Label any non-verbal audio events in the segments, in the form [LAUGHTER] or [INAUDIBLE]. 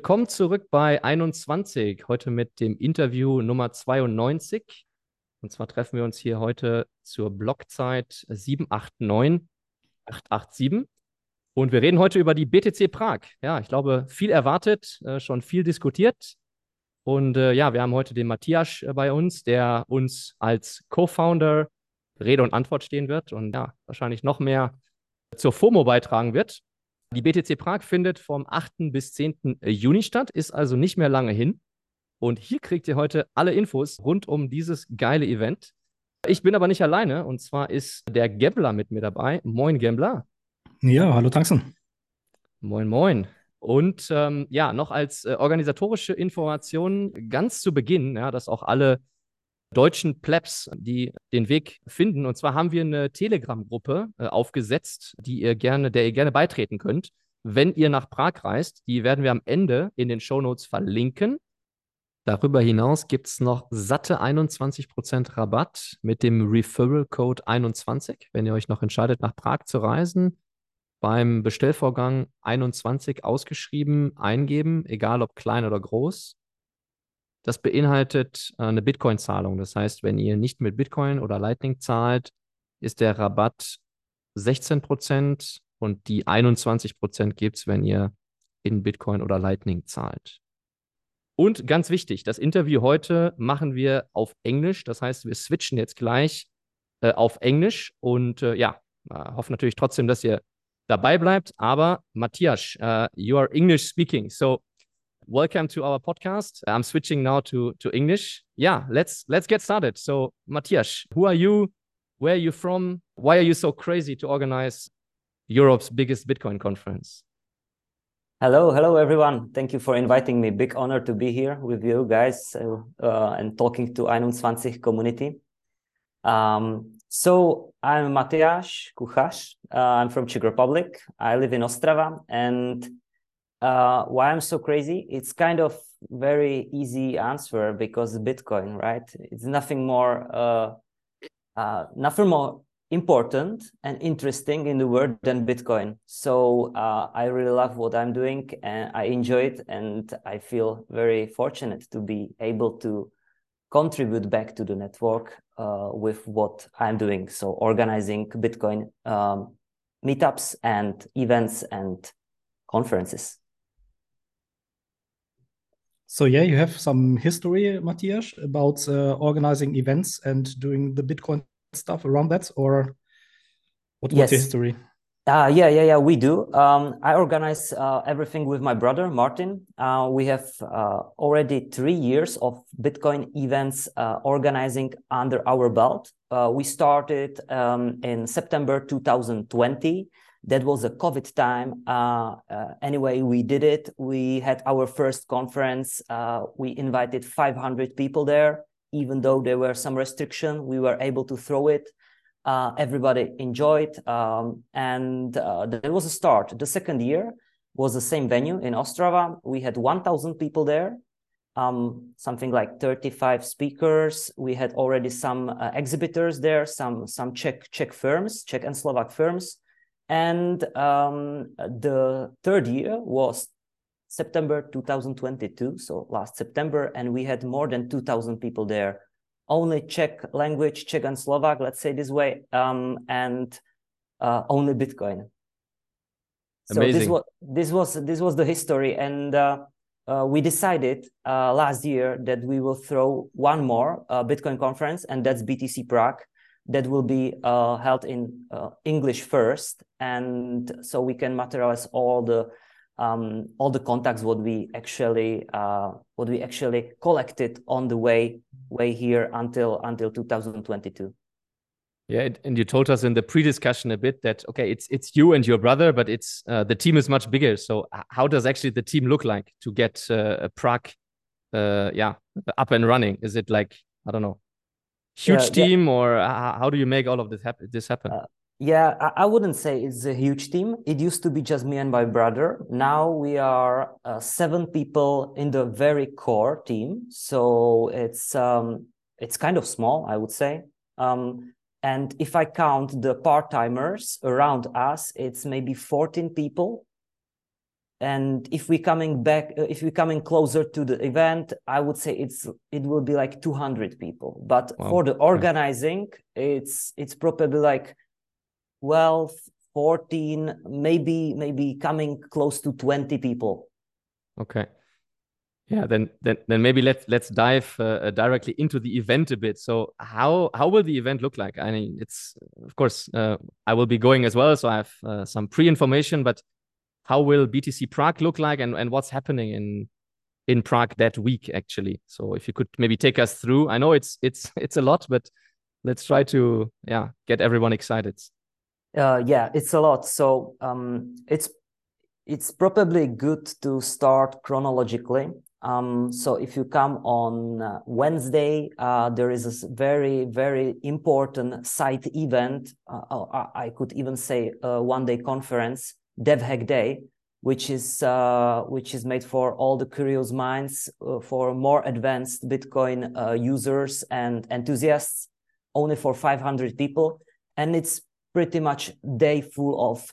Willkommen zurück bei 21. Heute mit dem Interview Nummer 92. Und zwar treffen wir uns hier heute zur Blockzeit 789 887. Und wir reden heute über die BTC Prag. Ja, ich glaube, viel erwartet, äh, schon viel diskutiert. Und äh, ja, wir haben heute den Matthias äh, bei uns, der uns als Co-Founder Rede und Antwort stehen wird und ja, wahrscheinlich noch mehr zur FOMO beitragen wird. Die BTC Prag findet vom 8. bis 10. Juni statt, ist also nicht mehr lange hin. Und hier kriegt ihr heute alle Infos rund um dieses geile Event. Ich bin aber nicht alleine und zwar ist der Gambler mit mir dabei. Moin, Gambler. Ja, hallo Taxen. Moin, moin. Und ähm, ja, noch als äh, organisatorische Information ganz zu Beginn, ja, dass auch alle deutschen Plebs, die den Weg finden. Und zwar haben wir eine Telegram-Gruppe äh, aufgesetzt, die ihr gerne, der ihr gerne beitreten könnt, wenn ihr nach Prag reist. Die werden wir am Ende in den Shownotes verlinken. Darüber hinaus gibt es noch satte 21% Rabatt mit dem Referral-Code 21, wenn ihr euch noch entscheidet, nach Prag zu reisen. Beim Bestellvorgang 21 ausgeschrieben eingeben, egal ob klein oder groß. Das beinhaltet äh, eine Bitcoin-Zahlung. Das heißt, wenn ihr nicht mit Bitcoin oder Lightning zahlt, ist der Rabatt 16% und die 21 gibt es, wenn ihr in Bitcoin oder Lightning zahlt. Und ganz wichtig, das Interview heute machen wir auf Englisch. Das heißt, wir switchen jetzt gleich äh, auf Englisch und äh, ja, äh, hoffen natürlich trotzdem, dass ihr dabei bleibt. Aber Matthias, uh, you are English speaking. So welcome to our podcast. I'm switching now to to English. Yeah, let's let's get started. So, Matthias, who are you? Where are you from? Why are you so crazy to organize Europe's biggest Bitcoin conference? Hello, hello everyone. Thank you for inviting me. Big honor to be here with you guys uh, uh, and talking to 21 community. Um, so I'm Matthias Kuchar. Uh, I'm from Czech Republic. I live in Ostrava and uh, why I'm so crazy? It's kind of very easy answer because Bitcoin, right? It's nothing more, uh, uh, nothing more important and interesting in the world than Bitcoin. So uh, I really love what I'm doing and I enjoy it, and I feel very fortunate to be able to contribute back to the network uh, with what I'm doing. So organizing Bitcoin um, meetups and events and conferences. So yeah, you have some history, Matthias, about uh, organizing events and doing the Bitcoin stuff around that, or what, yes. what's the history? Uh, yeah, yeah, yeah, we do. Um, I organize uh, everything with my brother, Martin. Uh, we have uh, already three years of Bitcoin events uh, organizing under our belt. Uh, we started um, in September 2020 that was a COVID time. Uh, uh, anyway, we did it. We had our first conference. Uh, we invited 500 people there. Even though there were some restriction, we were able to throw it. Everybody enjoyed, um, and that was a start. The second year was the same venue in Ostrava. We had 1,000 people there. Um, something like 35 speakers. We had already some uh, exhibitors there, some some Czech Czech firms, Czech and Slovak firms and um, the third year was September 2022, so last September, and we had more than 2,000 people there. Only Czech language, Czech and Slovak, let's say this way, um, and uh, only Bitcoin. So Amazing. this was this was this was the history, and uh, uh, we decided uh, last year that we will throw one more uh, Bitcoin conference, and that's BTC Prague that will be uh, held in uh, English first, and so we can materialize all the um, all the contacts what we actually uh, what we actually collected on the way way here until until 2022. Yeah, and you told us in the pre-discussion a bit that okay, it's it's you and your brother, but it's uh, the team is much bigger. So how does actually the team look like to get uh, a Prague, uh, yeah, up and running? Is it like I don't know, huge yeah, team yeah. or how do you make all of this happen this happen? Uh, yeah I, I, wouldn't say it's a huge team. It used to be just me and my brother. Now we are uh, seven people in the very core team. So it's um it's kind of small i would say. Um and if i count the part-timers around us it's maybe 14 people and if we're coming back uh, if we're coming closer to the event i would say it's it will be like 200 people. But wow. for the organizing it's it's probably like 12 14 maybe maybe coming close to 20 people. Okay. Yeah then then then maybe let's let's dive uh, uh, directly into the event a bit. So how how will the event look like? I mean it's of course uh, i will be going as well so i have uh, some pre-information but how will btc prague look like and, and what's happening in in prague that week actually. So if you could maybe take us through i know it's it's [LAUGHS] it's a lot but let's try to yeah get everyone excited. Uh, yeah it's a lot. So um, it's it's probably good to start chronologically. Um, so if you come on uh, Wednesday, uh, there is a very, very important site event. Uh, uh I could even say a one-day conference, DevHack Day, which is uh, which is made for all the curious minds, uh, for more advanced Bitcoin users and enthusiasts, only for 500 people, and it's pretty much day full of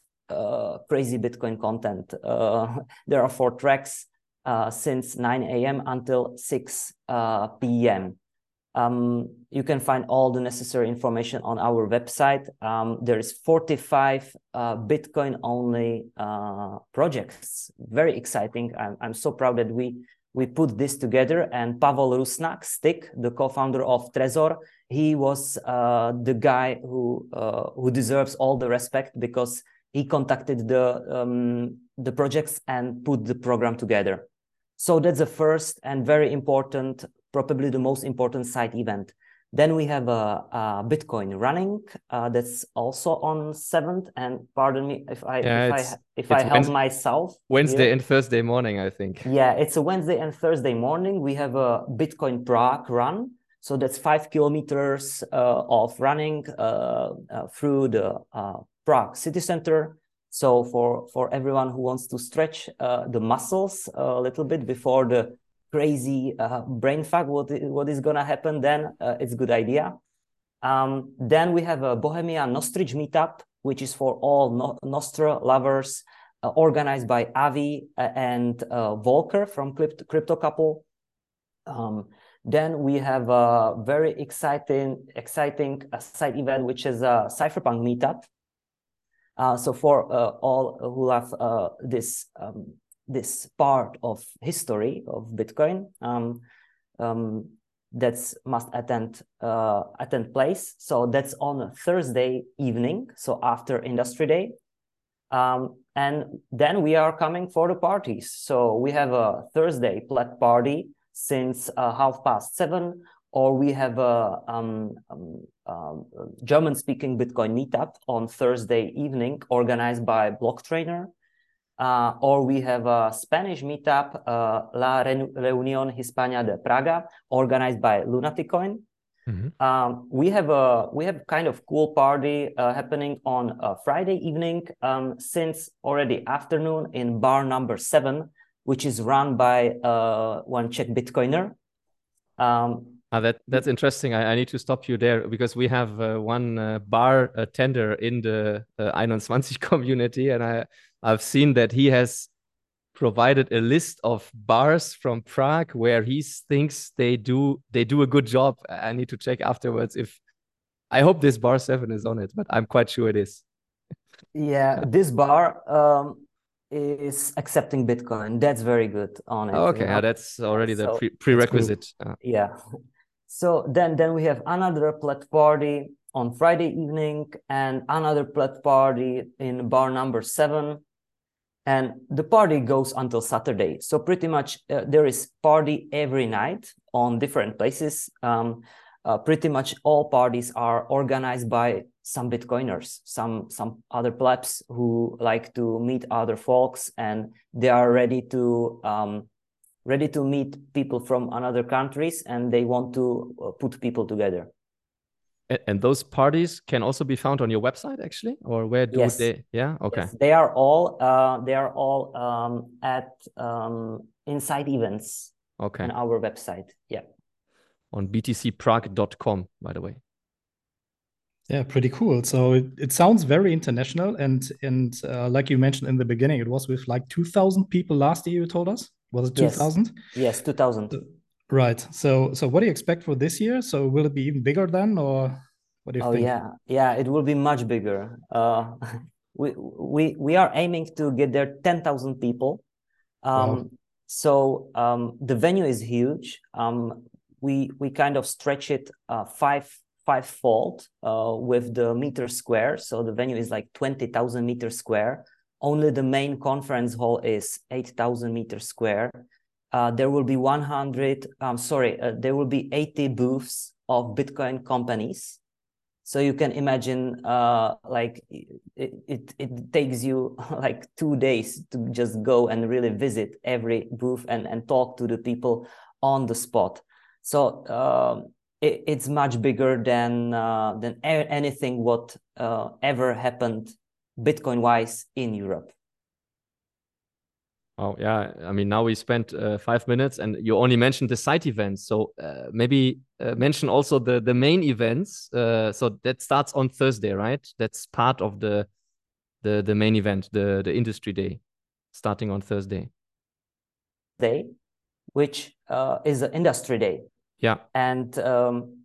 crazy Bitcoin content. [LAUGHS] there are four tracks uh, since 9 a.m. until 6 uh, p.m. Um, you can find all the necessary information on our website. Um, there is 45 uh, Bitcoin only uh, projects. Very exciting. I'm, I'm so proud that we we put this together. And Pavel Rusnak, Stick, the co-founder of Trezor, he was uh, the guy who uh, who deserves all the respect because he contacted the um, the projects and put the program together. So that's the first and very important, probably the most important side event. Then we have a, a Bitcoin running uh, that's also on seventh. And pardon me if I yeah, if I if I help myself. Wednesday here. and Thursday morning, I think. Yeah, it's a Wednesday and Thursday morning. We have a Bitcoin Prague run. So that's five kilometers uh, of running uh, uh through the uh, Prague city center so for, for everyone who wants to stretch uh, the muscles a little bit before the crazy uh, brain fog, what, what is going to happen then, uh, it's a good idea. Um, then we have a Bohemia Nostrich meetup, which is for all no Nostr lovers, uh, organized by Avi uh, and uh, Volker from Crypto, Crypto Couple. Um, then we have a very exciting, exciting side event, which is a Cypherpunk meetup, uh, so for uh, all who love uh, this um, this part of history of Bitcoin, um, um, that's must attend uh, attend place. So that's on Thursday evening, so after Industry Day. Um, and then we are coming for the parties. So we have a Thursday plat party since uh, half past seven or we have a um, um, um, German-speaking Bitcoin meetup on Thursday evening organized by Blocktrainer. Uh, or we have a Spanish meetup, uh, La Reunión Hispana de Praga, organized by Lunaticoin. Mm-hmm. Um, we have a we have kind of cool party uh, happening on a Friday evening um, since already afternoon in bar number seven, which is run by uh, one Czech Bitcoiner. Um, uh, that that's interesting. I, I, need to stop you there because we have uh, one uh, bar tender in the uh, 21 [LAUGHS] community, and I I've seen that he has provided a list of bars from Prague where he thinks they do they do a good job. I need to check afterwards if I hope this bar seven is on it, but I'm quite sure it is. Yeah, this bar um, is accepting Bitcoin. That's very good on it. Okay, you know? that's already the so pre prerequisite. Uh, yeah. So then, then we have another plat party on Friday evening and another plat party in bar number seven. And the party goes until Saturday. So pretty much uh, there is party every night on different places. Um, uh, pretty much all parties are organized by some Bitcoiners, some some other plebs who like to meet other folks, and they are ready to um, ready to meet people from another countries and they want to uh, put people together and those parties can also be found on your website actually or where do yes. they yeah okay yes. they are all uh, they are all um, at um, inside events okay on our website yeah on btcprague.com by the way Yeah, pretty cool. So it, it sounds very international, and and uh, like you mentioned in the beginning, it was with like two thousand people last year. You told us was it two thousand? Yes, yes two thousand. Right. So so what do you expect for this year? So will it be even bigger then, or what do you oh, think? yeah, yeah, it will be much bigger. Uh, [LAUGHS] we we we are aiming to get there ten thousand people. Um, wow. So um, the venue is huge. Um, we we kind of stretch it uh, five five-fold uh, with the meter square. So the venue is like 20,000 meter square. Only the main conference hall is 8,000 meter square. Uh, there will be 100, I'm sorry, uh, there will be 80 booths of Bitcoin companies. So you can imagine uh, like it, it, it takes you [LAUGHS] like two days to just go and really visit every booth and, and talk to the people on the spot. So um, it, it's much bigger than uh, than anything what uh, ever happened Bitcoin wise in Europe. Oh yeah, I mean now we spent uh, five minutes, and you only mentioned the side events. So uh, maybe uh, mention also the the main events. Uh, so that starts on Thursday, right? That's part of the the the main event, the the industry day, starting on Thursday. Day, which is the industry day. Yeah. And um,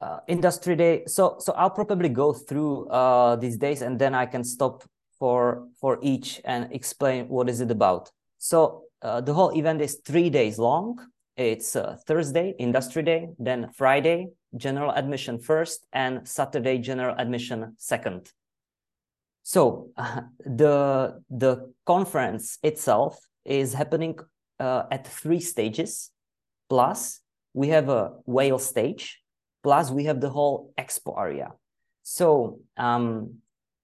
uh, industry day. So so I'll probably go through uh, these days, and then I can stop for for each and explain what is it about. So uh, the whole event is three days long. It's uh, Thursday, industry day, then Friday, general admission first, and Saturday, general admission second. So uh, [LAUGHS] the the conference itself is happening uh, at three stages. Plus, we have a whale stage, plus we have the whole expo area. So um,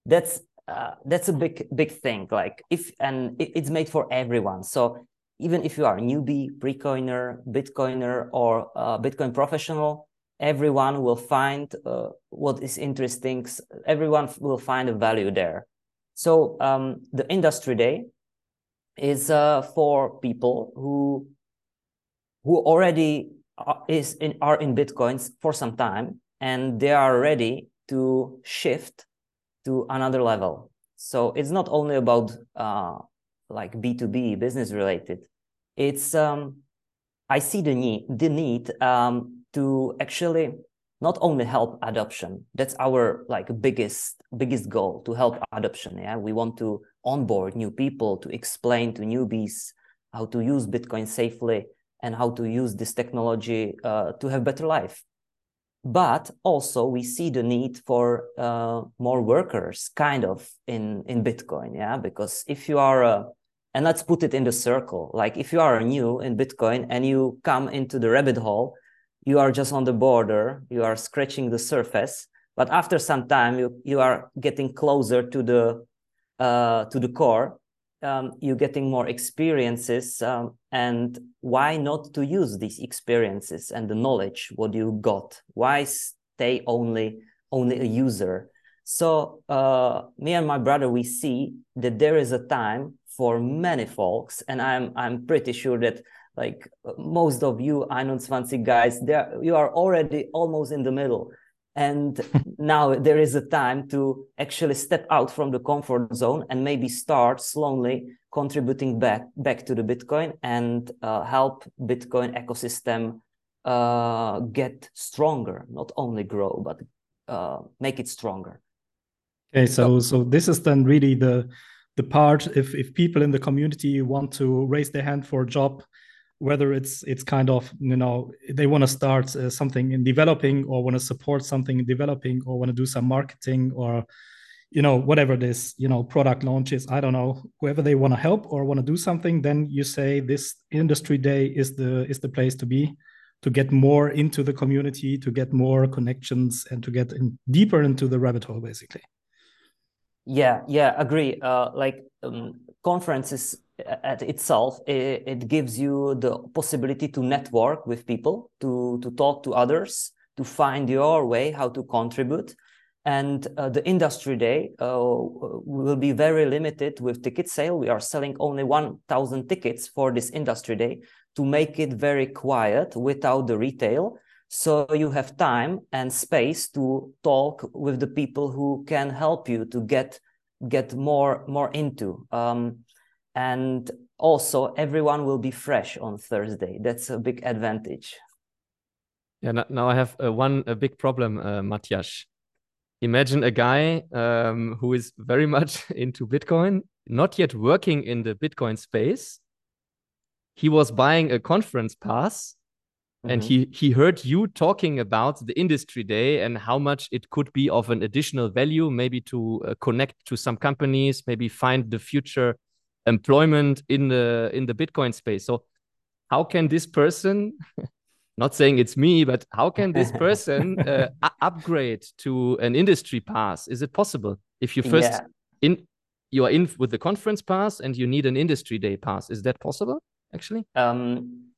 that's uh, that's a big big thing. Like if and it, it's made for everyone. So even if you are a newbie, precoiner, bitcoiner, or Bitcoin professional, everyone will find uh, what is interesting. Everyone will find a value there. So um, the industry day is uh, for people who who already is in, are in Bitcoins for some time and they are ready to shift to another level. So it's not only about uh, like B2B business related. It's um, I see the need the need um, to actually not only help adoption. That's our like biggest biggest goal to help adoption. Yeah, we want to onboard new people to explain to newbies how to use Bitcoin safely and how to use this technology uh, to have better life. But also we see the need for uh, more workers kind of in, in Bitcoin, yeah? Because if you are, a, and let's put it in the circle, like if you are new in Bitcoin and you come into the rabbit hole, you are just on the border, you are scratching the surface, but after some time you, you are getting closer to the, uh, to the core um, you're getting more experiences um, and why not to use these experiences and the knowledge what you got? Why stay only only a user? So uh, me and my brother we see that there is a time for many folks and i'm i'm pretty sure that like most of you 21 guys there you are already almost in the middle and now there is a time to actually step out from the comfort zone and maybe start slowly contributing back back to the bitcoin and uh, help bitcoin ecosystem uh, get stronger not only grow but uh, make it stronger. Okay so so this is then really the the part if if people in the community want to raise their hand for a job whether it's it's kind of you know they want to start uh, something in developing or want to support something in developing or want to do some marketing or you know whatever this you know product launches i don't know whoever they want to help or want to do something then you say this industry day is the is the place to be to get more into the community to get more connections and to get in deeper into the rabbit hole basically. Yeah yeah agree. Uh, like um, conferences at itself it, it, gives you the possibility to network with people to to talk to others to find your way how to contribute. And uh, the industry day uh, will be very limited with ticket sale. We are selling only 1000 tickets for this industry day to make it very quiet without the retail. So you have time and space to talk with the people who can help you to get get more more into um, and also everyone will be fresh on thursday. That's a big advantage. Yeah now i have uh, one a big problem uh, Matthias. imagine a guy um, who is very much [LAUGHS] into bitcoin not yet working in the bitcoin space. He was buying a conference pass and mm-hmm. he he heard you talking about the industry day and how much it could be of an additional value maybe to uh, connect to some companies maybe find the future employment in the in the bitcoin space so how can this person [LAUGHS] not saying it's me but how can this person [LAUGHS] uh, upgrade to an industry pass is it possible if you first yeah. in you are in with the conference pass and you need an industry day pass is that possible actually um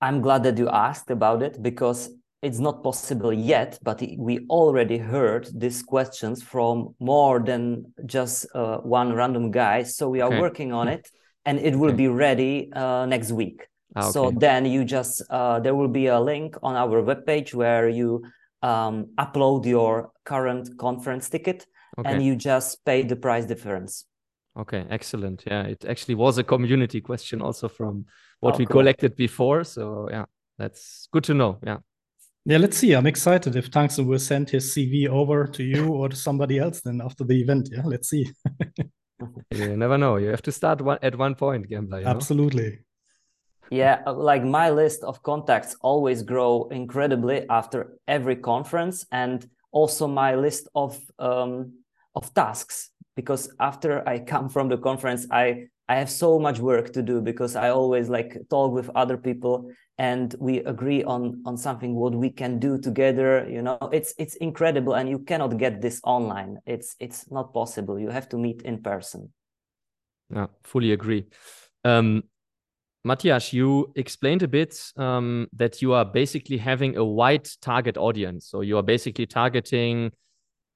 I'm glad that you asked about it because it's not possible yet, but we already heard these questions from more than just uh, one random guy. So we are okay. working on it and it will okay. be ready uh, next week. Ah, okay. So then you just, uh, there will be a link on our webpage where you um, upload your current conference ticket and you just pay the price difference. Okay, excellent. Yeah, it actually was a community question also from what oh, we cool. collected before. So yeah, that's good to know. Yeah. Yeah, let's see. I'm excited if Tungsten will send his CV over to you or to somebody else then after the event. Yeah, let's see. [LAUGHS] you never know. You have to start one, at one point, Gambler. Absolutely. Know? Yeah, like my list of contacts always grow incredibly after every conference, and also my list of um, of tasks because after I come from the conference, I I have so much work to do because I always like talk with other people and we agree on on something what we can do together. You know, it's it's incredible and you cannot get this online. It's it's not possible. You have to meet in person. Yeah, fully agree. Um, Matthias, you explained a bit um, that you are basically having a wide target audience. So you are basically targeting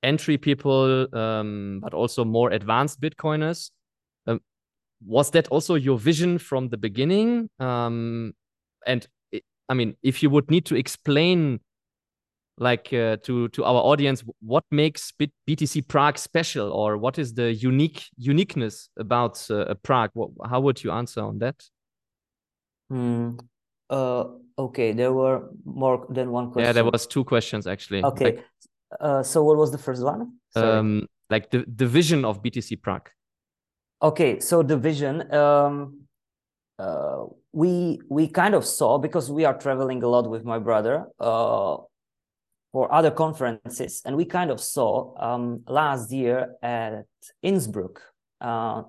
entry people, um, but also more advanced Bitcoiners was that also your vision from the beginning? Um, and it, I mean, if you would need to explain, like uh, to to our audience, what makes BTC Prague special, or what is the unique uniqueness about uh, Prague? What, how would you answer on that? Hmm. Uh, okay, there were more than one question. Yeah, there was two questions actually. Okay. Like, uh, so what was the first one? Sorry. Um, like the the vision of BTC Prague. Okay, so the vision, um, uh, we we kind of saw because we are traveling a lot with my brother uh, for other conferences, and we kind of saw um, last year at Innsbruck uh,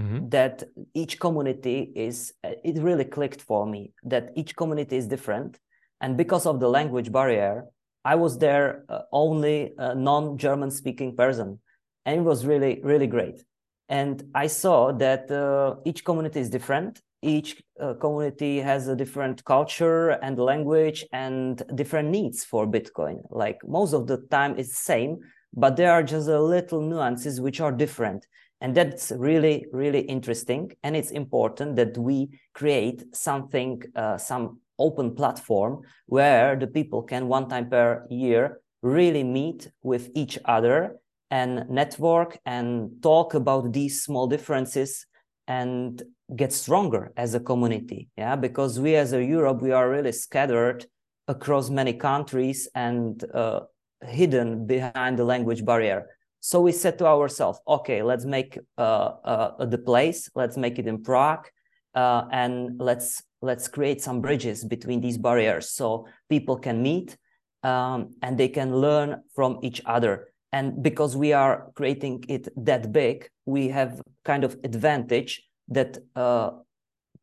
mm-hmm. that each community is. It really clicked for me that each community is different, and because of the language barrier, I was there uh, only non-German speaking person, and it was really really great and I saw that uh, each community is different. Each uh, community has a different culture and language and different needs for Bitcoin. Like most of the time, it's same, but there are just a little nuances which are different. And that's really, really interesting. And it's important that we create something, uh, some open platform where the people can one time per year really meet with each other and network and talk about these small differences and get stronger as a community. Yeah because we as a europe we are really scattered across many countries and uh, hidden behind the language barrier. So we said to ourselves okay let's make uh, uh, the place let's make it in prague uh, and let's let's create some bridges between these barriers so people can meet um, and they can learn from each other. And because we are creating it that big we have kind of advantage that uh,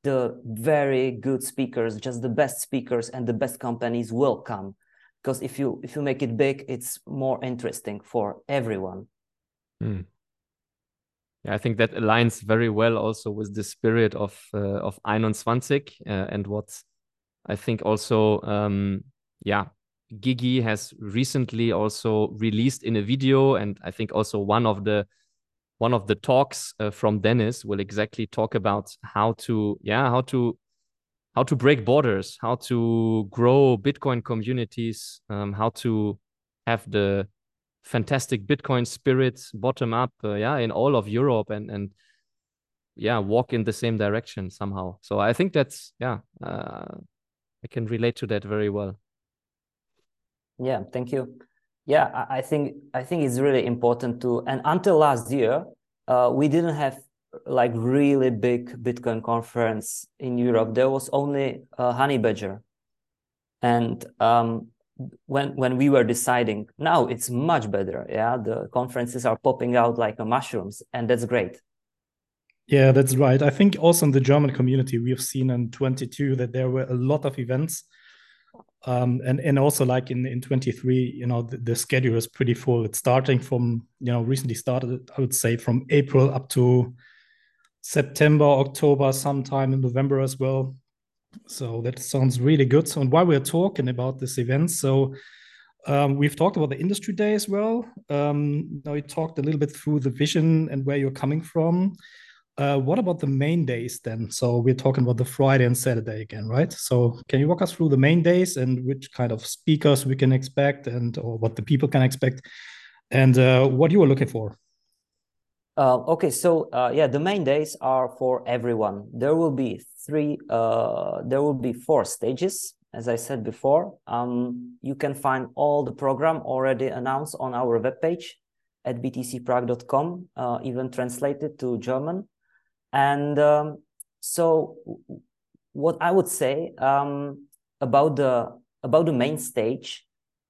the very good speakers just the best speakers and the best companies will come. Because if you if you make it big it's more interesting for everyone. Mm. I think that aligns very well also with the spirit of uh, of 21 uh, and what i think also um yeah Gigi has recently also released in a video, and I think also one of the one of the talks uh, from Dennis will exactly talk about how to yeah how to how to break borders, how to grow Bitcoin communities, um, how to have the fantastic Bitcoin spirit bottom up, uh, yeah, in all of Europe and and yeah, walk in the same direction somehow. So I think that's yeah, uh, I can relate to that very well. Yeah, thank you. Yeah, I think I think it's really important to. And until last year, uh, we didn't have like really big Bitcoin conference in Europe. There was only uh, Honeybadger, and um, when when we were deciding, now it's much better. Yeah, the conferences are popping out like mushrooms, and that's great. Yeah, that's right. I think also in the German community, we have seen in 22 that there were a lot of events. Um, and, and also like in, in 23, you know, the, the, schedule is pretty full. It's starting from, you know, recently started, I would say from April up to September, October, sometime in November as well. So that sounds really good. So, and while we're talking about this event, so um, we've talked about the industry day as well. Um, now we talked a little bit through the vision and where you're coming from. Uh, what about the main days then? So we're talking about the Friday and Saturday again, right? So can you walk us through the main days and which kind of speakers we can expect and or what the people can expect and uh, what you are looking for? Uh, okay, so uh, yeah, the main days are for everyone. There will be three, uh, there will be four stages, as I said before. Um, you can find all the program already announced on our webpage at btcprague.com, uh, even translated to German. And um, so, what I would say um, about the about the main stage,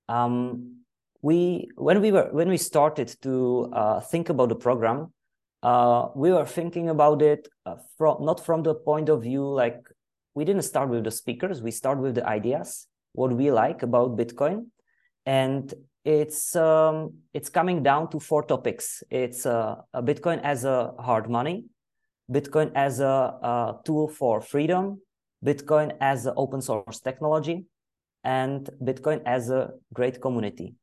um, we when we were when we started to uh, think about the program, uh, we were thinking about it uh, from not from the point of view like we didn't start with the speakers, we start with the ideas, what we like about Bitcoin, and it's um, it's coming down to four topics. It's uh, Bitcoin as a hard money, Bitcoin as a, a tool for freedom, Bitcoin as an open source technology, and Bitcoin as a great community.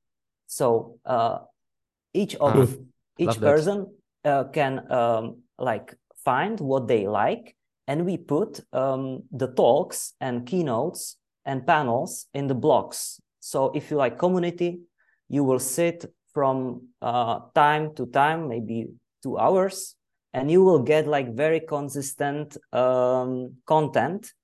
So uh, each of uh, each person uh, can um, like find what they like, and we put um, the talks and keynotes and panels in the blocks. So if you like community, you will sit from uh, time to time, maybe two hours, and you will get like very consistent um, content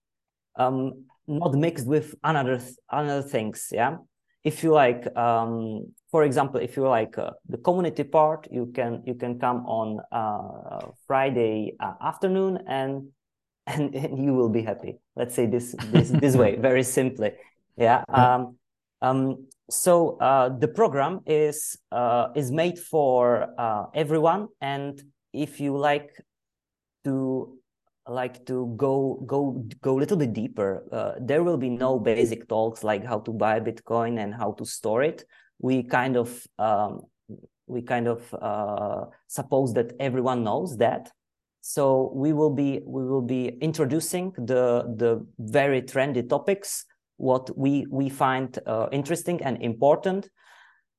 um, not mixed with another another things yeah if you like um, for example if you like uh, the community part you can you can come on uh, friday uh, afternoon and, [LAUGHS] and, and you will be happy. Let's say this this this way [LAUGHS] very simply. Yeah um, um, so uh, the program is uh, is made for uh, everyone. And if you like to like to go go go a little bit deeper uh, there will be no basic talks like how to buy bitcoin and how to store it we kind of um, we kind of uh, suppose that everyone knows that. So we will be we will be introducing the the very trendy topics what we we find uh, interesting and important.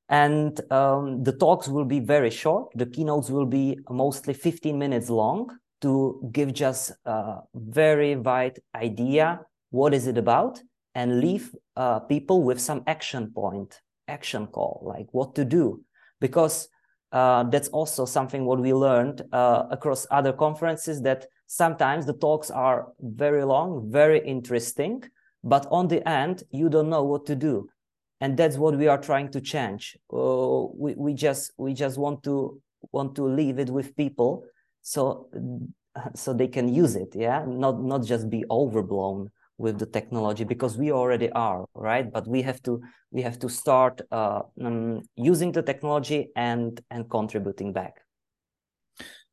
And um, the talks will be very short. The keynotes will be mostly 15 minutes long to give just a very wide idea what is it about and leave uh, people with some action point, action call, like what to do. Because uh, that's also something what we learned uh, across other conferences that sometimes the talks are very long, very interesting, but on the end, you don't know what to do. And that's what we are trying to change. Uh, we, we just we just want to want to leave it with people so so they can use it yeah? Not not just be overblown with the technology because we already are right? But we have to we have to start uh, um, using the technology and and contributing back.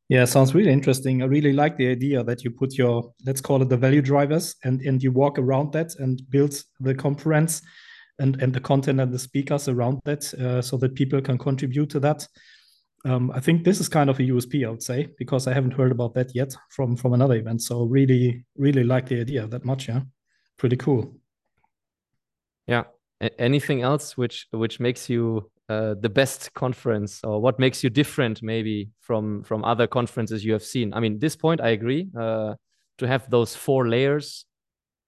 Yeah sounds really interesting. I really like the idea that you put your let's call it the value drivers and and you walk around that and build the conference and and the content and the speakers around that uh, so that people can contribute to that um, i think this is kind of a usp i would say because i haven't heard about that yet from from another event so really really like the idea that much yeah pretty cool yeah a- anything else which which makes you uh, the best conference or what makes you different maybe from from other conferences you have seen i mean this point i agree uh, to have those four layers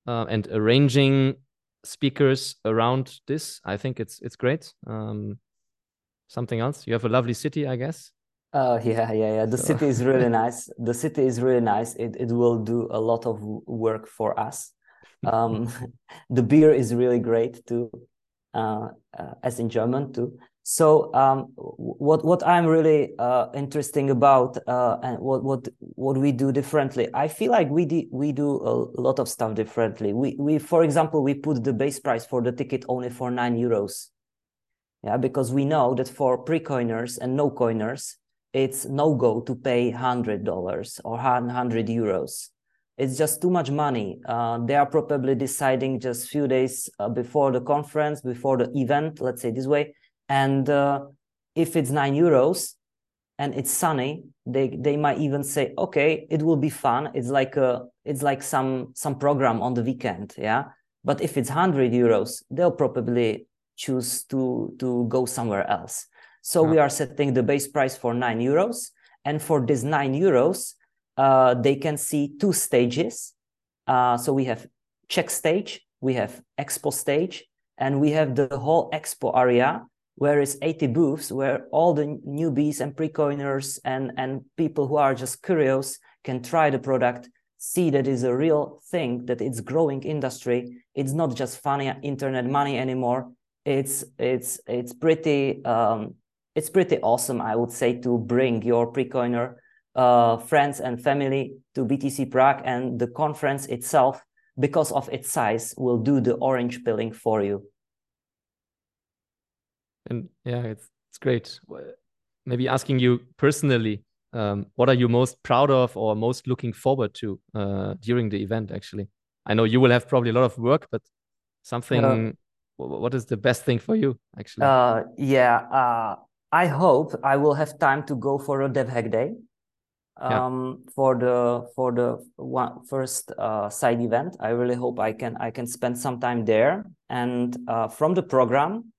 uh, and arranging speakers around this. I think it's it's great. Um, something else? You have a lovely city, I guess. Oh yeah, yeah, yeah. The so. city is really [LAUGHS] nice. The city is really nice. It it will do a lot of work for us. Um, [LAUGHS] the beer is really great too, uh, uh, as in German too. So um, what what I'm really uh, interesting about uh, and what what what we do differently, I feel like we do we do a lot of stuff differently. We we for example we put the base price for the ticket only for nine euros, yeah, because we know that for pre-coiners and no coiners, it's no go to pay hundred dollars or hundred euros. It's just too much money. Uh, they are probably deciding just few days uh, before the conference, before the event. Let's say this way and uh, if it's nine euros and it's sunny, they they might even say, okay, it will be fun. It's like a it's like some some program on the weekend, yeah. But if it's hundred euros, they'll probably choose to to go somewhere else. So yeah. we are setting the base price for nine euros, and for this nine euros, uh, they can see two stages. Uh, so we have Czech stage, we have expo stage, and we have the whole expo area where it's 80 booths where all the newbies and pre-coiners and, and people who are just curious can try the product, see that it's a real thing, that it's growing industry. It's not just funny internet money anymore. It's it's it's pretty um, it's pretty awesome, I would say, to bring your pre-coiner uh, friends and family to BTC Prague and the conference itself, because of its size, will do the orange pilling for you and yeah, it's it's great. Maybe asking you personally, um, what are you most proud of or most looking forward to uh, during the event? Actually, I know you will have probably a lot of work, but something. Uh, what is the best thing for you? Actually, uh, yeah, uh, I hope I will have time to go for a Dev Hack Day. Um, yeah. for the for the one first uh, side event, I really hope I can I can spend some time there. And uh, from the program,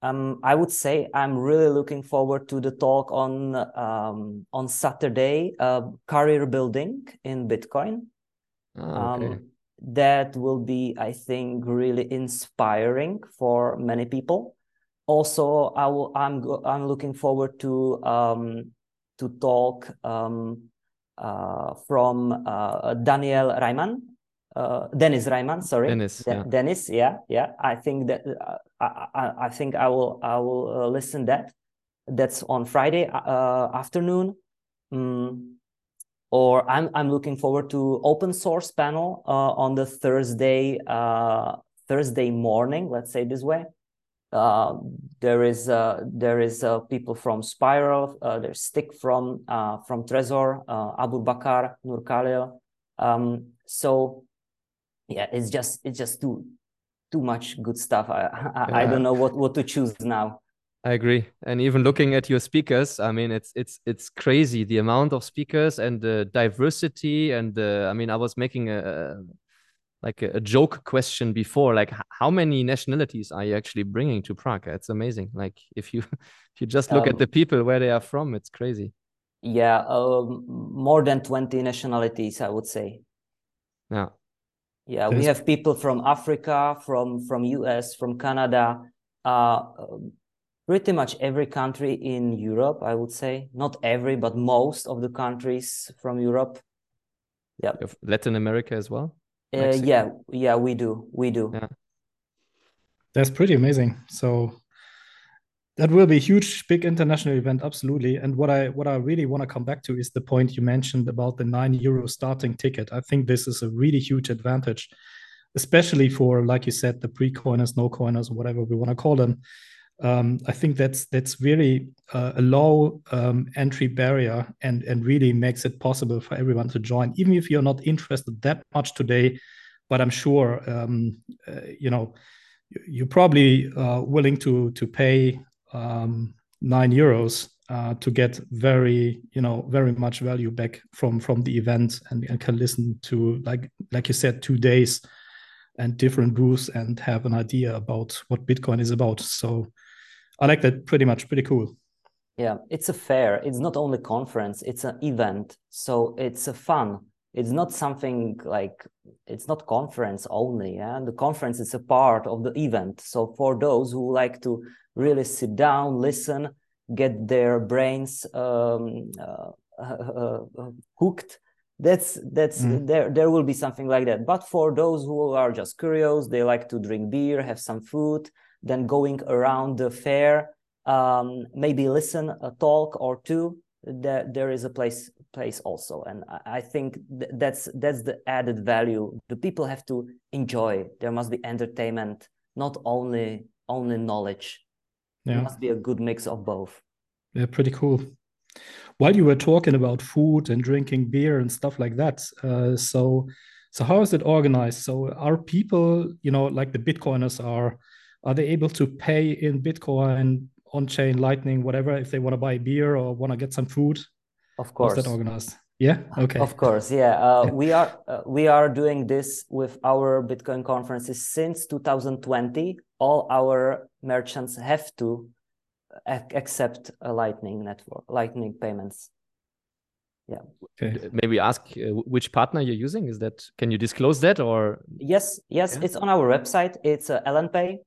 um, I would say I'm really looking forward to the talk on um, on Saturday, uh, career building in Bitcoin. Oh, okay. That will be, I think, really inspiring for many people. Also, I will. I'm I'm looking forward to um, to talk um, uh, from uh, Daniel Reimann uh, Dennis Reimann, sorry, Dennis, De- yeah. Dennis, yeah, yeah. I think that uh, I, I, I, think I will I will uh, listen that. That's on Friday uh, afternoon, mm. Or I'm I'm looking forward to open source panel uh, on the Thursday uh, Thursday morning. Let's say this way. there is there is people from Spiral. there's Stick from from Trezor, Abu Bakar, Nur Um, so yeah it's just it's just too too much good stuff i i, yeah. I don't know what what to choose now I agree. And even looking at your speakers, I mean, it's it's it's crazy the amount of speakers and the diversity. And the, I mean, I was making a like a, a joke question before, like how many nationalities are you actually bringing to Prague? It's amazing. Like if you [LAUGHS] if you just look um, at the people where they are from, it's crazy. Yeah, um, more than twenty nationalities, I would say. Yeah, yeah, we have people from Africa, from from US, from Canada, uh, pretty much every country in Europe. I would say not every, but most of the countries from Europe. Yeah, Latin America as well. Uh, yeah, yeah, we do, we do. Yeah, that's pretty amazing. So that will be a huge big international event absolutely and what i what i really want to come back to is the point you mentioned about the 9 euro starting ticket i think this is a really huge advantage especially for like you said the pre-coiners no coiners whatever we want to call them um, i think that's that's really uh, a low um, entry barrier and and really makes it possible for everyone to join even if you're not interested that much today. But i'm sure um, uh, you know you're probably uh, willing to to pay um, nine euros uh, to get very you know very much value back from from the event and, and can listen to like like you said two days and different booths and have an idea about what bitcoin is about. So i like that pretty much pretty cool. Yeah it's a fair it's not only conference it's an event so it's a fun. It's not something like it's not conference only yeah? The conference is a part of the event. So for those who like to really sit down listen get their brains um, uh, uh, uh, hooked that's that's mm. there there will be something like that. But for those who are just curious they like to drink beer have some food then going around the fair um, maybe listen a talk or two there there is a place place also. And i think th- that's that's the added value the people have to enjoy. There must be entertainment not only only knowledge. Yeah. there must be a good mix of both. Yeah pretty cool. While you were talking about food and drinking beer and stuff like that uh, so so how is it organized? So are people you know like the bitcoiners are are they able to pay in bitcoin and on chain lightning whatever if they want to buy beer or want to get some food? Of course How's that organized? Yeah? Okay. Of course yeah. Uh, we are uh, we are doing this with our bitcoin conferences since 2020 all our merchants have to accept a lightning network lightning payments. Yeah. Okay. maybe ask uh, which partner you're using? Is that can you disclose that or? Yes yes yeah. it's on our website. It's uh, LNPay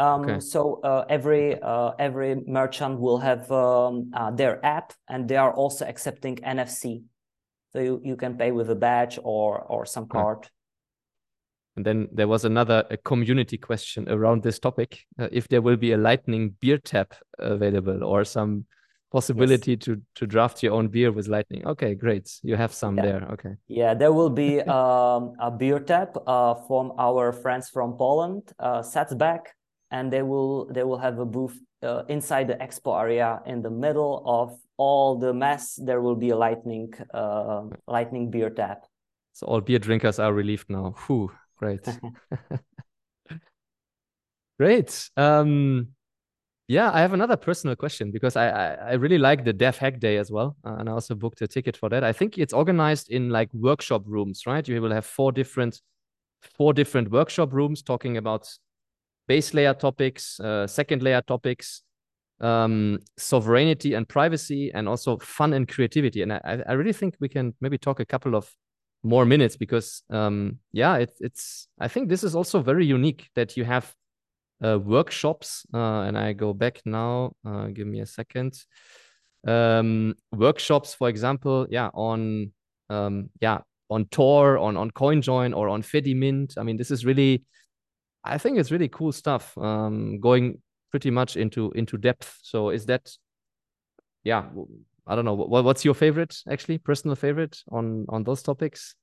um, okay. so uh, every uh, every merchant will have um, uh, their app and they are also accepting nfc so you, you can pay with a badge or or some card. And then there was another a community question around this topic. Uh, if there will be a lightning beer tap available or some possibility yes. to to draft your own beer with lightning. Okay great. You have some yeah. there. Okay. Yeah there will be [LAUGHS] um, a beer tap uh, from our friends from poland uh, back, and they will they will have a booth uh, inside the expo area in the middle of all the mess there will be a lightning uh, lightning beer tap. So all beer drinkers are relieved now. Whew, great. [LAUGHS] Great. Um yeah i have another personal question because i i, I really like the dev hack day as well uh, and i also booked a ticket for that. I think it's organized in like workshop rooms right? You will have four different four different workshop rooms talking about base layer topics uh, second layer topics um, sovereignty and privacy, and also fun and creativity. And I, I really think we can maybe talk a couple of more minutes because, um, yeah, it, it's. I think this is also very unique that you have uh, workshops. Uh, and I go back now. Uh, give me a second. Um, workshops, for example, yeah, on um, yeah on Tor, on on CoinJoin, or on Fedimint. I mean, this is really. I think it's really cool stuff. Um, going pretty much into into depth. So is that, yeah, I don't know. What, what's your favorite, actually, personal favorite on on those topics?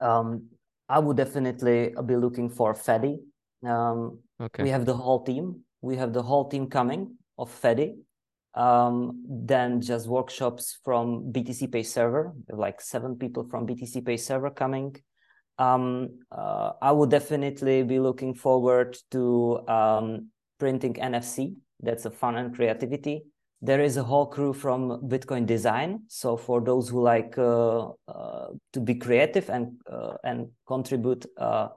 Um, I would definitely be looking for Fedi. Um, okay. We have the whole team. We have the whole team coming of Fedi. Um, then just workshops from BTC Pay server, like seven people from BTC Pay server coming. Um, uh, I would definitely be looking forward to um, printing NFC. That's a fun and creativity. There is a whole crew from Bitcoin design. So for those who like uh, uh, to be creative and uh, and contribute, uh,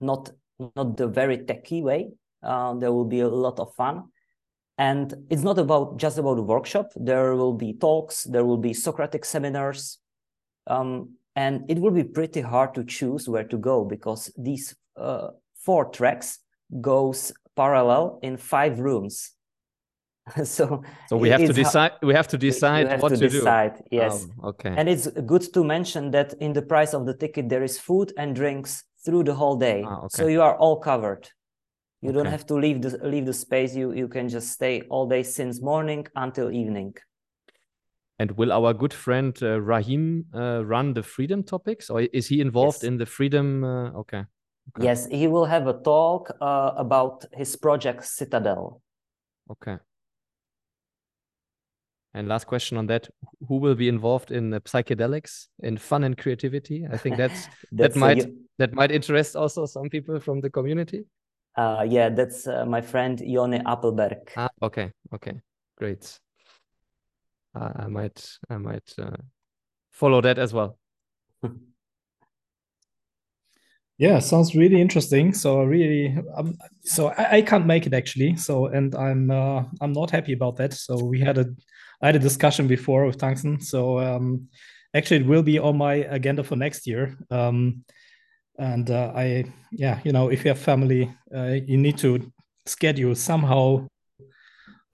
not not the very techy way, uh, there will be a lot of fun. And it's not about just about the workshop. There will be talks. There will be Socratic seminars. Um, and it will be pretty hard to choose where to go because these uh, four tracks goes parallel in five rooms. [LAUGHS] so so we have to decide we have to decide have what to, to decide, do. yes oh, okay and it's good to mention that in the price of the ticket there is food and drinks through the whole day ah, okay. so you are all covered you okay. don't have to leave the leave the space you you can just stay all day since morning until evening and will our good friend uh, Rahim uh, run the freedom topics, or is he involved yes. in the freedom? Uh, okay. Okay. Yes, he will have a talk uh, about his project Citadel. Okay. And last question on that: Who will be involved in psychedelics, in fun and creativity? I think that's, [LAUGHS] that's that might that might interest also some people from the community. Uh, yeah, that's uh, my friend Jone Appelberg. Ah, okay, okay, great. Uh, I might I might uh, follow that as well. [LAUGHS] Yeah, sounds really interesting. So really, um, so I, I, can't make it actually. So and I'm uh, I'm not happy about that. So we had a I had a discussion before with Tungsten. So um, actually, it will be on my agenda for next year. Um, and uh, I, yeah, you know, if you have family, uh, you need to schedule somehow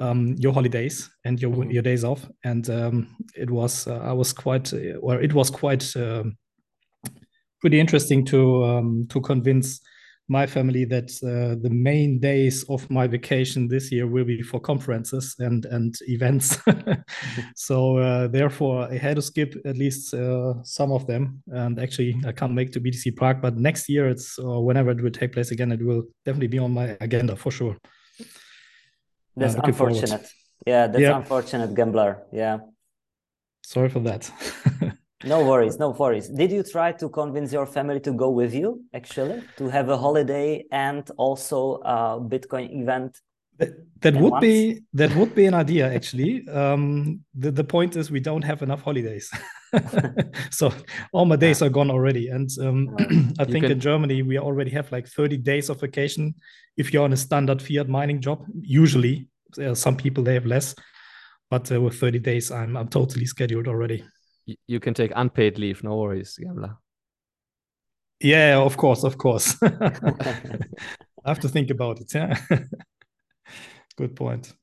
um, your holidays and your mm-hmm. your days off. And um, it was uh, I was quite, or it was quite um, pretty interesting to um, to convince my family that uh, the main days of my vacation this year will be for conferences and and events. [LAUGHS] so uh, therefore, I had to skip at least uh, some of them. And actually, I can't make to BTC Prague, but next year, it's whenever it will take place again, it will definitely be on my agenda for sure. That's uh, unfortunate. Forward. Yeah, that's yeah. unfortunate, gambler. Yeah. Sorry for that. [LAUGHS] no worries no worries did you try to convince your family to go with you actually to have a holiday and also a bitcoin event that, that would once? be that would be an idea actually um, the, the point is we don't have enough holidays [LAUGHS] so all my days are gone already and um, [CLEARS THROAT] i think can... in germany we already have like 30 days of vacation if you're on a standard fiat mining job usually uh, some people they have less but uh, with 30 days i'm i'm totally scheduled already you can take unpaid leave. No worries, Gambler. Yeah, of course, of course. [LAUGHS] [LAUGHS] I have to think about it. Yeah. Good point.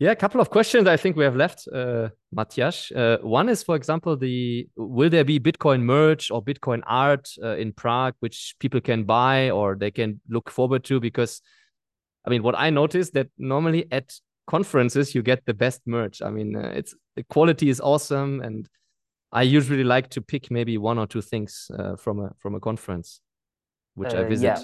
Yeah, a couple of questions I think we have left, uh, Matthias. Uh, one is, for example, the will there be Bitcoin merch or Bitcoin art uh, in Prague, which people can buy or they can look forward to? Because, I mean, what I noticed that normally at conferences you get the best merch. I mean, uh, it's the quality is awesome and I usually like to pick maybe one or two things uh, from a from a conference, which uh, I visit. Yeah.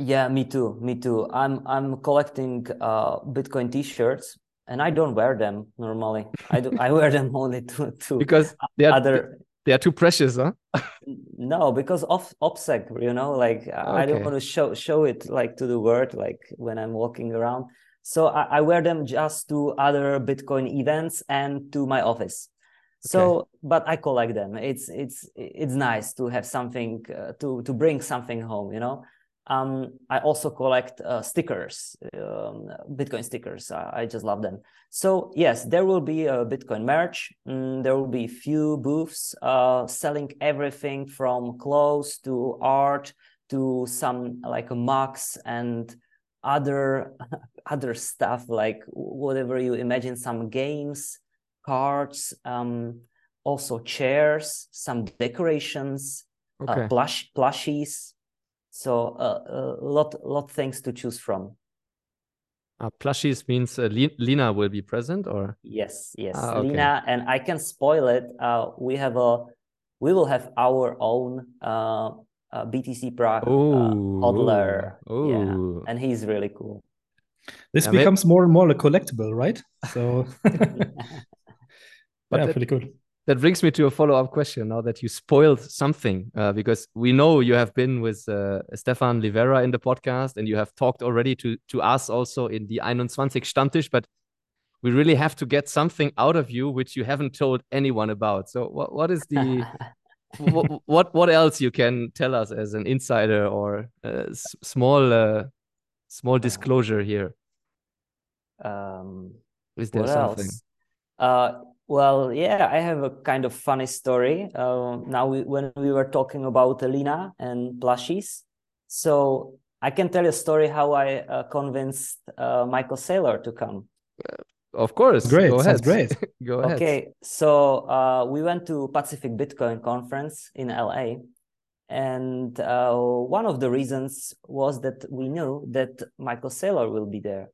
Yeah, me too. Me too. I'm I'm collecting uh, Bitcoin T-shirts, and I don't wear them normally. I do. I wear them only to to because they are other. They are too precious, huh? no, because of OPSEC, you know, like okay. I don't want to show show it like to the world, like when I'm walking around. So I, I wear them just to other Bitcoin events and to my office so okay. but i collect them it's it's it's nice to have something uh, to to bring something home you know um, i also collect uh, stickers um, bitcoin stickers I, I, just love them so yes there will be a bitcoin merch mm, there will be few booths uh, selling everything from clothes to art to some like mugs and other [LAUGHS] other stuff like whatever you imagine some games cards, um, also chairs, some decorations, uh, okay. uh, plush plushies. So uh, a lot lot things to choose from. Uh, plushies means uh, Lena will be present, or yes, yes, ah, okay. Lena, and I can spoil it. Uh, we have a, we will have our own uh, uh BTC Prague uh, hodler, yeah, and he's really cool. This yeah, becomes maybe... more and more a collectible, right? So [LAUGHS] [LAUGHS] [LAUGHS] But yeah, that, pretty good. That brings me to a follow up question now that you spoiled something, uh, because we know you have been with uh, Stefan Livera in the podcast and you have talked already to, to us also in the 21 Stammtisch, but we really have to get something out of you which you haven't told anyone about. So, what, what is the. [LAUGHS] what, what what else you can tell us as an insider or a small uh, small disclosure here? Um, is there something? Uh, well, yeah, I have a kind of funny story. Uh, now, we, when we were talking about Lena and plushies, so I can tell you a story how I uh, convinced uh, Michael Saylor to come. Of course, great. Go ahead. great. [LAUGHS] Go ahead. Okay, so uh, we went to Pacific Bitcoin conference in LA, and uh, one of the reasons was that we knew that Michael Saylor will be there.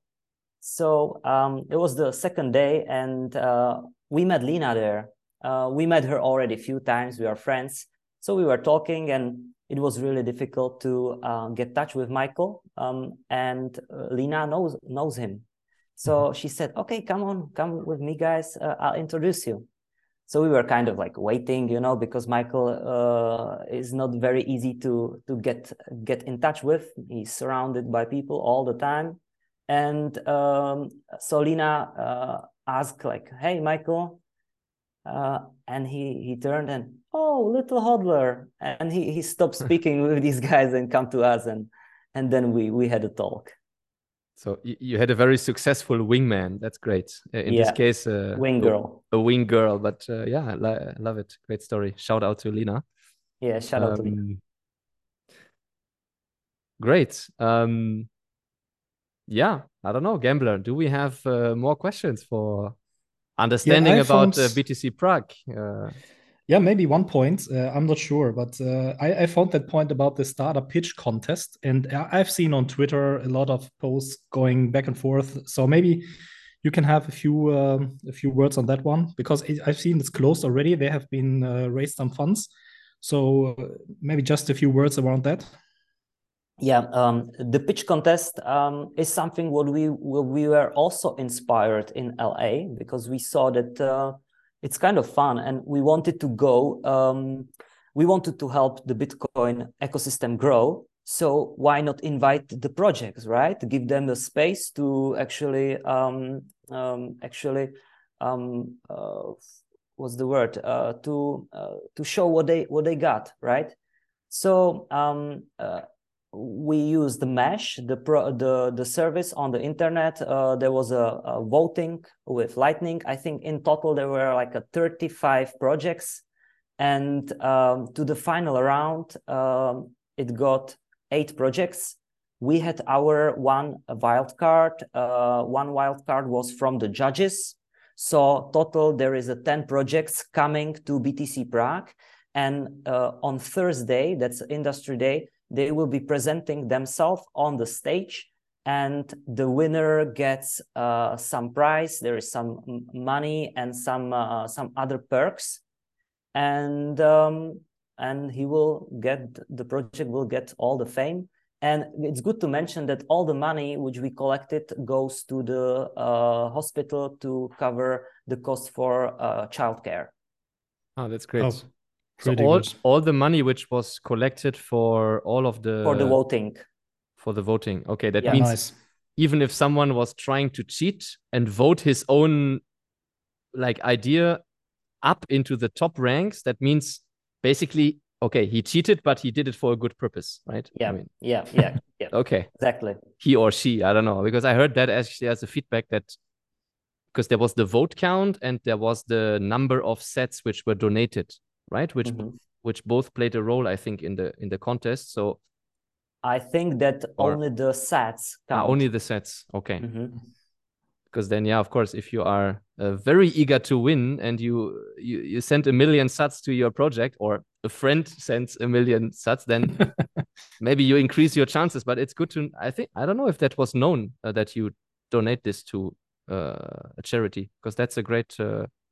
So um, it was the second day, and uh, we met Lena there. Uh, we met her already a few times. We are friends. So we were talking, and it was really difficult to uh, get touch with Michael. Um, and uh, Lena knows knows him. So mm-hmm. she said, "Okay, come on, come with me, guys. Uh, I'll introduce you." So we were kind of like waiting, you know, because Michael uh, is not very easy to to get get in touch with. He's surrounded by people all the time, and um, so Lena uh, asked like, "Hey, Michael," uh, and he he turned and oh, little hodler, and he he stopped [LAUGHS] speaking with these guys and come to us, and and then we we had a talk. So you, had a very successful wingman. That's great. Uh, in Yeah. this case, uh, Wing a- girl. a, wing girl. But uh, yeah, I, love it. Great story. Shout out to Lina. Yeah, shout out to me. Um, Great. Um, yeah, I don't know, Gambler. Do we have uh, more questions for understanding I about uh, found- BTC Prague? Uh, Yeah, maybe one point. Uh, I'm not sure, but uh, I, I found that point about the startup pitch contest, and I've seen on Twitter a lot of posts going back and forth. So maybe you can have a few um, a few words on that one because I've seen it's closed already. They have been uh, raised some funds, so uh, maybe just a few words around that. Yeah, um, the pitch contest um, is something what we what we were also inspired in LA because we saw that uh, it's kind of fun and we wanted to go. Um, we wanted to help the Bitcoin ecosystem grow. So why not invite the projects, right? Give them the space to actually um, um, actually um, uh, what's the word uh, to uh, to show what they what they got, right? So um, uh, we used the mesh the pro the the service on the internet. Uh, there was a, a voting with lightning. I think in total there were like a 35 projects. And um, to the final round um, it got eight projects. We had our one wild card. Uh, one wild card was from the judges. So total there is a 10 projects coming to btc prague. And uh, on thursday that's industry day they will be presenting themselves on the stage and the winner gets uh, some prize. There is some money and some uh, some other perks. And um, and he will get the project will get all the fame. And it's good to mention that all the money which we collected goes to the uh, hospital to cover the cost for uh, childcare. Oh, that's great. Oh, so all, good. all the money which was collected for all of the for the voting for the voting. Okay, that Yeah. means Nice. even if someone was trying to cheat and vote his own like idea up into the top ranks, that means basically okay, he cheated, but he did it for a good purpose, right? yeah I yeah mean, yeah yeah yeah [LAUGHS] okay, exactly he or she, I don't know, because I heard that actually as a feedback that because there was the vote count and there was the number of sats which were donated, right? Which Mhm. which both played a role, I think, in the in the contest. So I think that Or- only the sats ah, only the sats, okay. Mhm. because then yeah of course if you are uh, very eager to win and you, you you send a million sats to your project or a friend sends a million sats then [LAUGHS] maybe you increase your chances but it's good to i think i don't know if that was known uh, that you donate this to uh, a charity because that's a great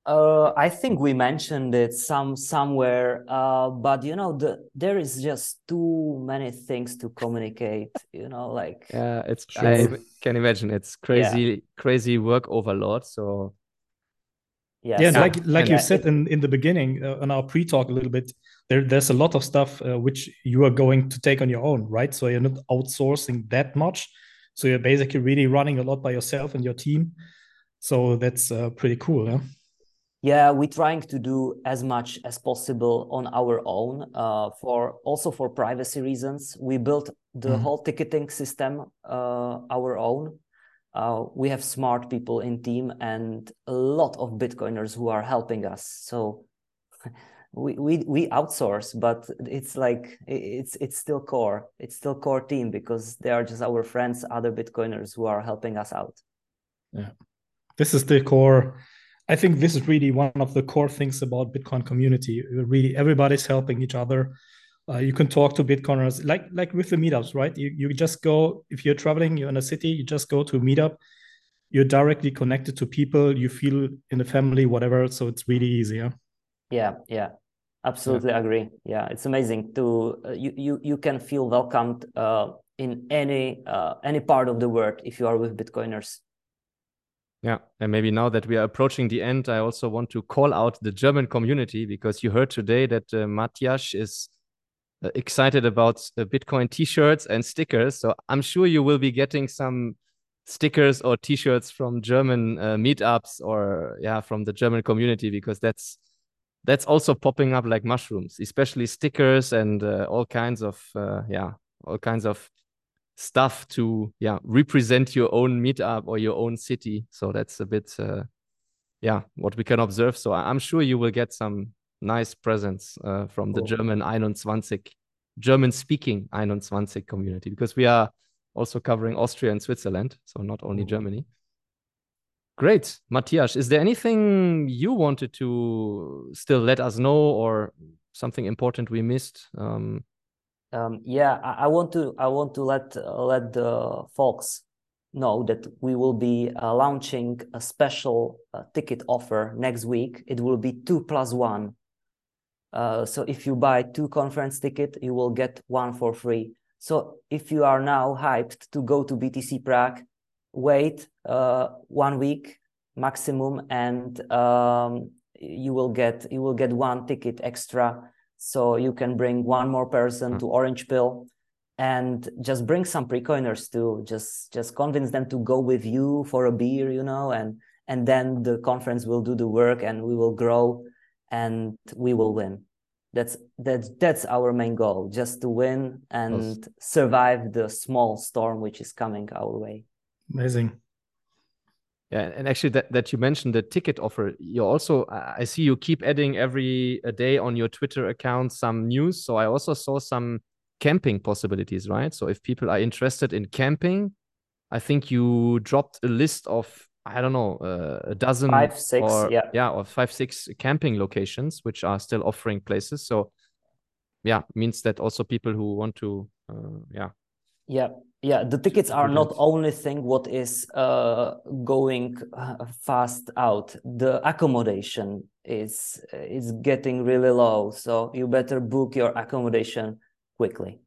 uh, I think we mentioned it some somewhere, uh, but you know, the there is just too many things to communicate. You know, like yeah it's Sure. i can imagine it's crazy crazy work overload so yes, yeah, and Yeah. like like And- you said in in the beginning uh, on our pre-talk a little bit there there's a lot of stuff uh, which you are going to take on your own right so you're not outsourcing that much so you're basically really running a lot by yourself and your team so that's uh, pretty cool huh? Yeah, we're trying to do as much as possible on our own. Uh, for also for privacy reasons, we built the Mhm. whole ticketing system uh, our own. Uh, we have smart people in team and a lot of Bitcoiners who are helping us. So [LAUGHS] we we we outsource, but it's like it's it's still core. It's still core team because they are just our friends, other Bitcoiners who are helping us out. Yeah. This is the core i think this is really one of the core things about bitcoin community really everybody's helping each other uh, you can talk to bitcoiners like like with the meetups right you, you just go if you're traveling you're in a city you just go to a meetup you're directly connected to people you feel in the family whatever so it's really easy yeah? Yeah, yeah, absolutely agree. Yeah, it's amazing to uh, you you you can feel welcomed uh, in any uh, any part of the world if you are with Bitcoiners. Yeah, and maybe now that we are approaching the end, I also want to call out the German community because you heard today that uh, Matthias is uh, excited about uh, Bitcoin T-shirts and stickers. So I'm sure you will be getting some stickers or T-shirts from German uh, meetups or yeah, from the German community because that's that's also popping up like mushrooms, especially stickers and uh, all kinds of uh, yeah, all kinds of stuff to yeah represent your own meetup or your own city. So that's a bit uh, yeah what we can observe. So I'm sure you will get some nice presents uh, from the German 21 German speaking 21 community because we are also covering Austria and Switzerland, so not only Germany. Great. Matthias, is there anything you wanted to still let us know or something important we missed? Um, um, yeah, I, I, want to I want to let uh, let the folks know that we will be uh, launching a special uh, ticket offer next week. It will be two plus one. Uh, so if you buy two conference ticket, you will get one for free. So if you are now hyped to go to BTC Prague, wait uh, one week maximum, and um, you will get you will get one ticket extra. So you can bring one more person mm-hmm. to Orange Pill, and just bring some precoiners too. Just just convince them to go with you for a beer, you know, and and then the conference will do the work, and we will grow, and we will win that's that's that's our main goal just to win and survive the small storm which is coming our way amazing yeah and actually that, that you mentioned the ticket offer you also i see you keep adding every day on your twitter account some news. So i also saw some camping possibilities right? So if people are interested in camping i think you dropped a list of I don't know, uh, a dozen, five, six, or, yeah, yeah, or five, six camping locations which are still offering places. So, yeah, means that also people who want to, uh, yeah, yeah, yeah. The tickets are not only thing what is uh, going uh, fast out. The accommodation is is getting really low, so you better book your accommodation quickly.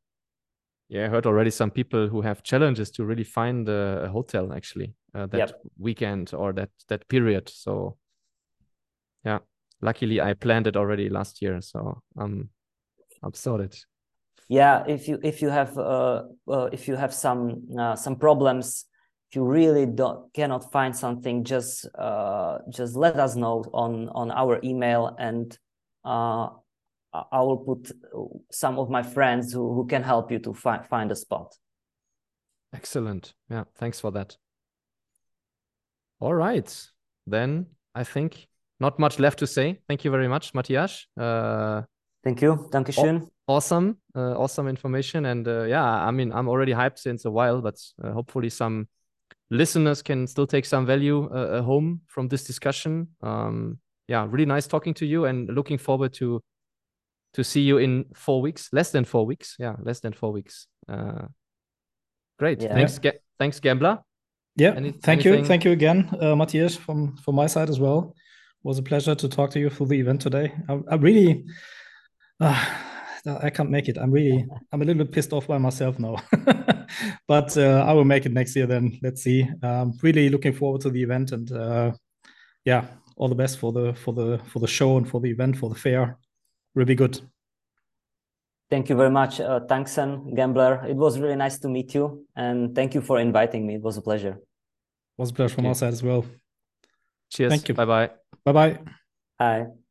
Yeah, I heard already some people who have challenges to really find a, hotel actually uh, that yep. weekend or that that period. So yeah, luckily I planned it already last year, so um, I'm sorted. Yeah, if you if you have uh, uh if you have some uh, some problems, if you really don't cannot find something, just uh just let us know on on our email and uh I will put some of my friends who, who can help you to find find a spot. Excellent. Yeah, thanks for that. All right. Then I think not much left to say. Thank you very much, Matthias. Uh, Thank you. Dankeschön. Awesome. Uh, awesome information. And uh, yeah, I mean, I'm already hyped since a while, but uh, hopefully some listeners can still take some value uh, home from this discussion. Um, yeah, really nice talking to you and looking forward to to see you in four weeks, less than four weeks. Yeah, less than four weeks. Uh, great. Yeah. Thanks, Ga- thanks, Gambler. Yeah, Any, thank anything? you, thank you again, uh, Matthias, from from my side as well. It was a pleasure to talk to you for the event today. I, I really, uh, I can't make it. I'm really, I'm a little bit pissed off by myself now, [LAUGHS] but uh, I will make it next year. Then let's see. Um, really looking forward to the event, and uh, yeah, all the best for the for the for the show and for the event for the fair. Really good. Thank you very much, uh, Tangsen Gambler. It was really nice to meet you, and thank you for inviting me. It was a pleasure. It was a pleasure from our side as well. Cheers. Thank you. Bye bye. Bye bye. Bye.